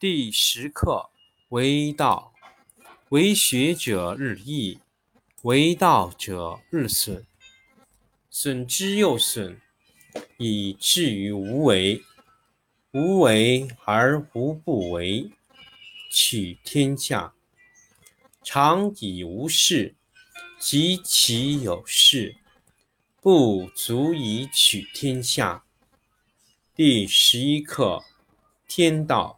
第十课为道，为学者日益，为道者日损，损之又损，以至于无为。无为而无不为，取天下常以无事，及其有事，不足以取天下。第十一课天道，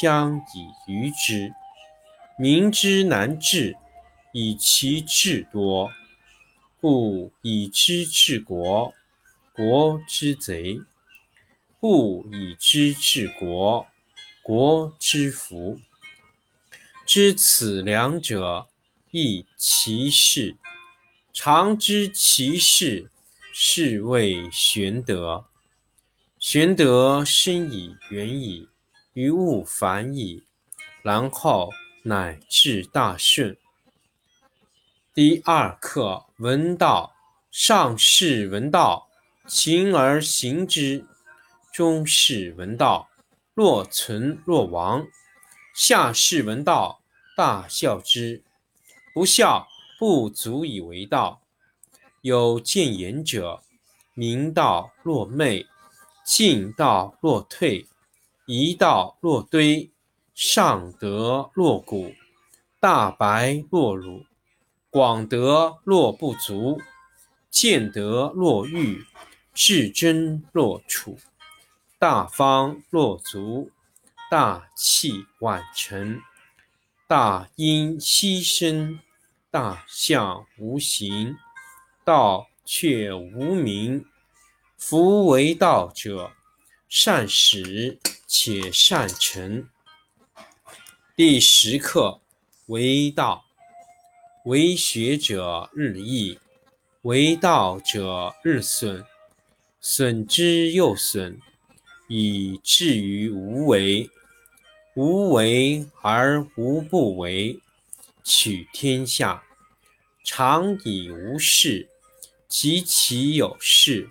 将以愚之。民之难治，以其智多。故以知治国，国之贼；不以知治国，国之福。知此两者，亦其事。常知其事，是谓玄德。玄德深矣，远矣，于物反矣，然后乃至大顺。第二课闻道，上士闻道，勤而行之；中士闻道。若存若亡，下士闻道，大笑之。不笑，不足以为道。有见言者，明道若昧，进道若退，一道若堆，上德若谷，大白若辱，广德若不足，见德若愚，至真若处。大方若足，大器晚成。大音希声，大象无形。道却无名。夫为道者，善始且善成。第十课为道，为学者日益，为道者日损，损之又损。以至于无为，无为而无不为，取天下常以无事，及其有事，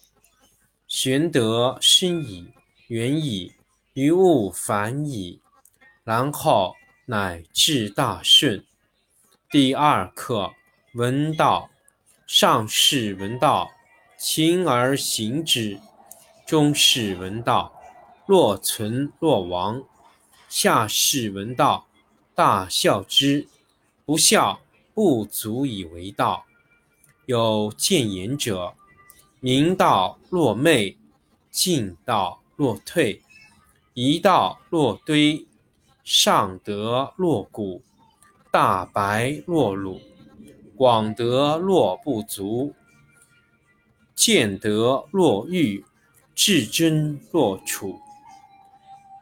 玄德深矣，远矣，于物反矣，然后乃至大顺。第二课闻道，上士闻道，勤而行之。中士闻道，若存若亡；下士闻道，大笑之。不笑，不足以为道。有见言者，明道若昧，进道若退，一道若堆，上德若谷，大白若鲁，广德若不足，见德若愚。至真若处，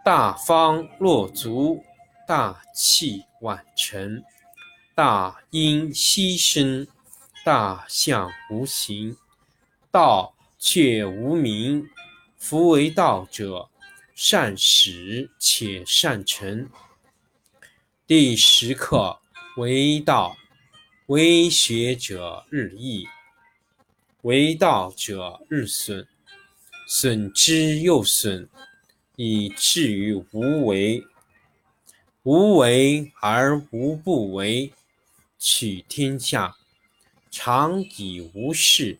大方若足，大器晚成。大音希声，大象无形。道却无名。夫为道者，善始且善成。第十课为道，为学者日益，为道者日损，损之又损，以至于无为。无为而无不为，取天下常以无事，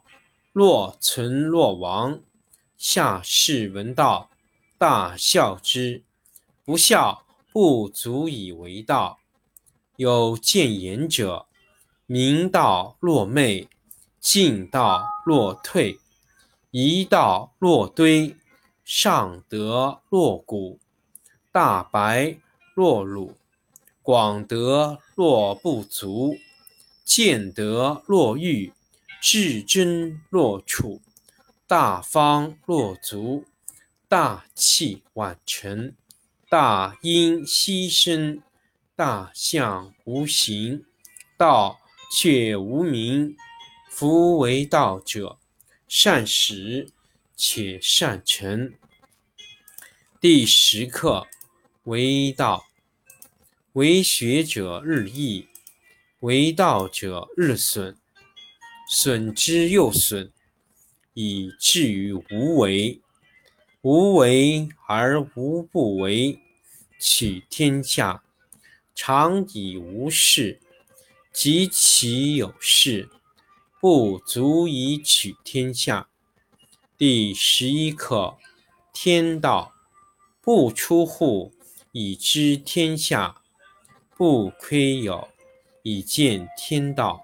若存若亡；下士闻道，大笑之。不孝，不足以为道。有见言者：明道若昧，进道若退，夷道若堆，上德若谷，大白若鲁。广德若不足，见德若愚，至真若处，大方若足，大器晚成，大音希声，大象无形，道却无名。夫为道者，善始且善成。第十课为道。为学者日益，为道者日损，损之又损，以至于无为。无为而无不为，取天下常以无事，及其有事，不足以取天下。第十一课：天道不出户，以知天下。不窥有，以见天道。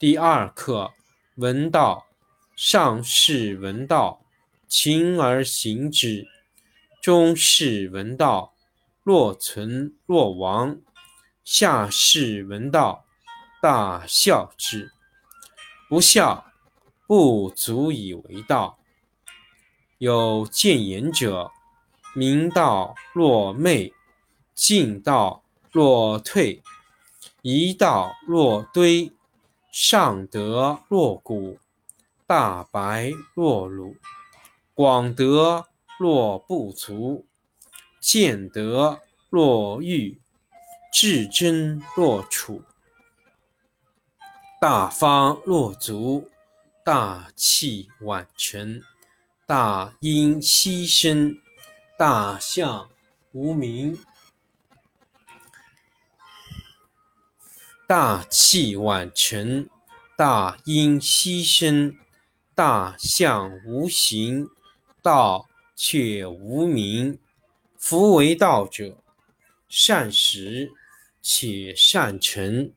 第二课：闻道。上士闻道，勤而行之；中士闻道，若存若亡；下士闻道，大笑之。不笑，不足以为道。有见言者：明道若昧，进道。若退，夷道若堆；上德若谷，大白若鲁；广德若不足，见德若愚，至真若处。大方若足，大器晚成，大音希声，大象无名。大器晚成，大音希声，大象无形，道却无名。夫为道者，善始且善成。